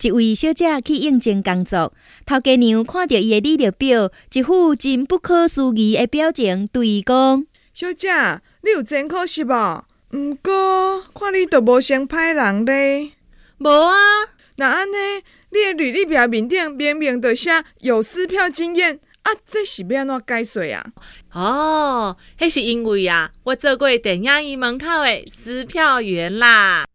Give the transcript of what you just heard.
一位小姐去应征工作，头家娘看到伊的履历表，一副真不可思议的表情，对伊讲：“小姐，你有真可惜无？毋过看你都无像歹人咧。”“无啊，那安尼，你的履历表面顶明明就写有撕票经验。”啊，这是要安怎解释啊？哦，迄是因为啊，我做过电影院门口的撕票员啦。